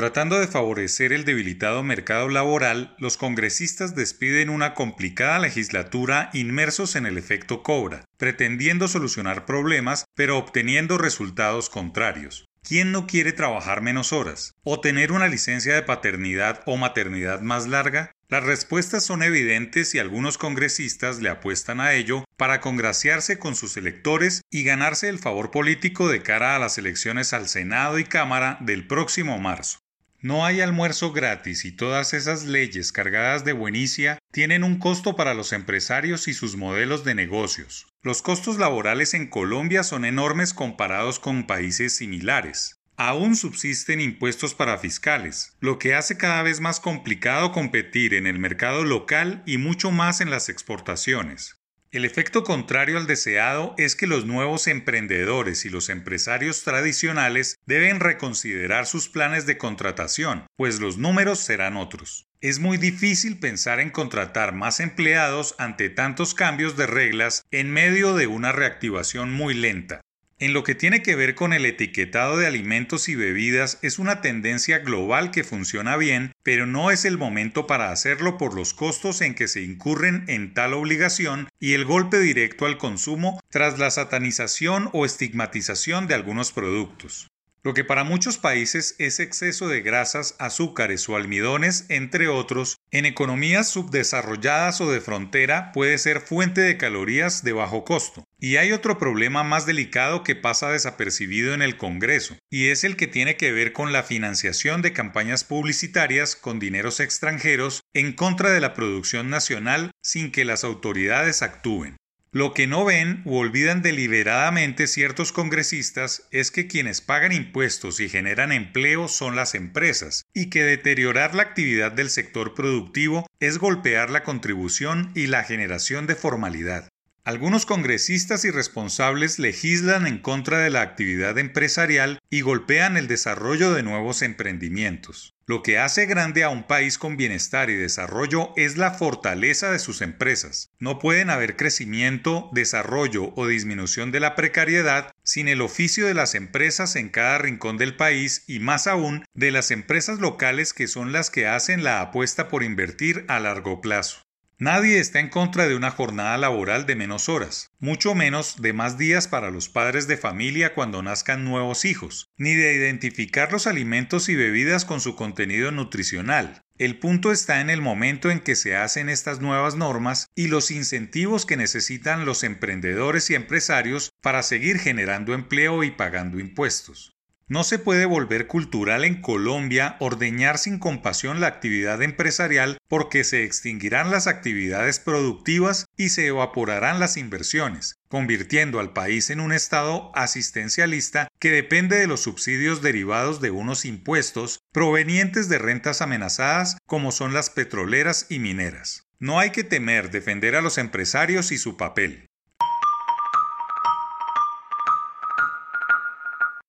Tratando de favorecer el debilitado mercado laboral, los congresistas despiden una complicada legislatura inmersos en el efecto cobra, pretendiendo solucionar problemas pero obteniendo resultados contrarios. ¿Quién no quiere trabajar menos horas? ¿O tener una licencia de paternidad o maternidad más larga? Las respuestas son evidentes y algunos congresistas le apuestan a ello para congraciarse con sus electores y ganarse el favor político de cara a las elecciones al Senado y Cámara del próximo marzo. No hay almuerzo gratis y todas esas leyes cargadas de buenicia tienen un costo para los empresarios y sus modelos de negocios. Los costos laborales en Colombia son enormes comparados con países similares. Aún subsisten impuestos para fiscales, lo que hace cada vez más complicado competir en el mercado local y mucho más en las exportaciones. El efecto contrario al deseado es que los nuevos emprendedores y los empresarios tradicionales deben reconsiderar sus planes de contratación, pues los números serán otros. Es muy difícil pensar en contratar más empleados ante tantos cambios de reglas en medio de una reactivación muy lenta. En lo que tiene que ver con el etiquetado de alimentos y bebidas es una tendencia global que funciona bien, pero no es el momento para hacerlo por los costos en que se incurren en tal obligación y el golpe directo al consumo tras la satanización o estigmatización de algunos productos lo que para muchos países es exceso de grasas, azúcares o almidones, entre otros, en economías subdesarrolladas o de frontera puede ser fuente de calorías de bajo costo. Y hay otro problema más delicado que pasa desapercibido en el Congreso, y es el que tiene que ver con la financiación de campañas publicitarias con dineros extranjeros en contra de la producción nacional sin que las autoridades actúen. Lo que no ven u olvidan deliberadamente ciertos congresistas es que quienes pagan impuestos y generan empleo son las empresas, y que deteriorar la actividad del sector productivo es golpear la contribución y la generación de formalidad. Algunos congresistas irresponsables legislan en contra de la actividad empresarial y golpean el desarrollo de nuevos emprendimientos. Lo que hace grande a un país con bienestar y desarrollo es la fortaleza de sus empresas. No pueden haber crecimiento, desarrollo o disminución de la precariedad sin el oficio de las empresas en cada rincón del país y más aún de las empresas locales que son las que hacen la apuesta por invertir a largo plazo. Nadie está en contra de una jornada laboral de menos horas, mucho menos de más días para los padres de familia cuando nazcan nuevos hijos, ni de identificar los alimentos y bebidas con su contenido nutricional. El punto está en el momento en que se hacen estas nuevas normas y los incentivos que necesitan los emprendedores y empresarios para seguir generando empleo y pagando impuestos. No se puede volver cultural en Colombia ordeñar sin compasión la actividad empresarial porque se extinguirán las actividades productivas y se evaporarán las inversiones, convirtiendo al país en un estado asistencialista que depende de los subsidios derivados de unos impuestos provenientes de rentas amenazadas como son las petroleras y mineras. No hay que temer defender a los empresarios y su papel.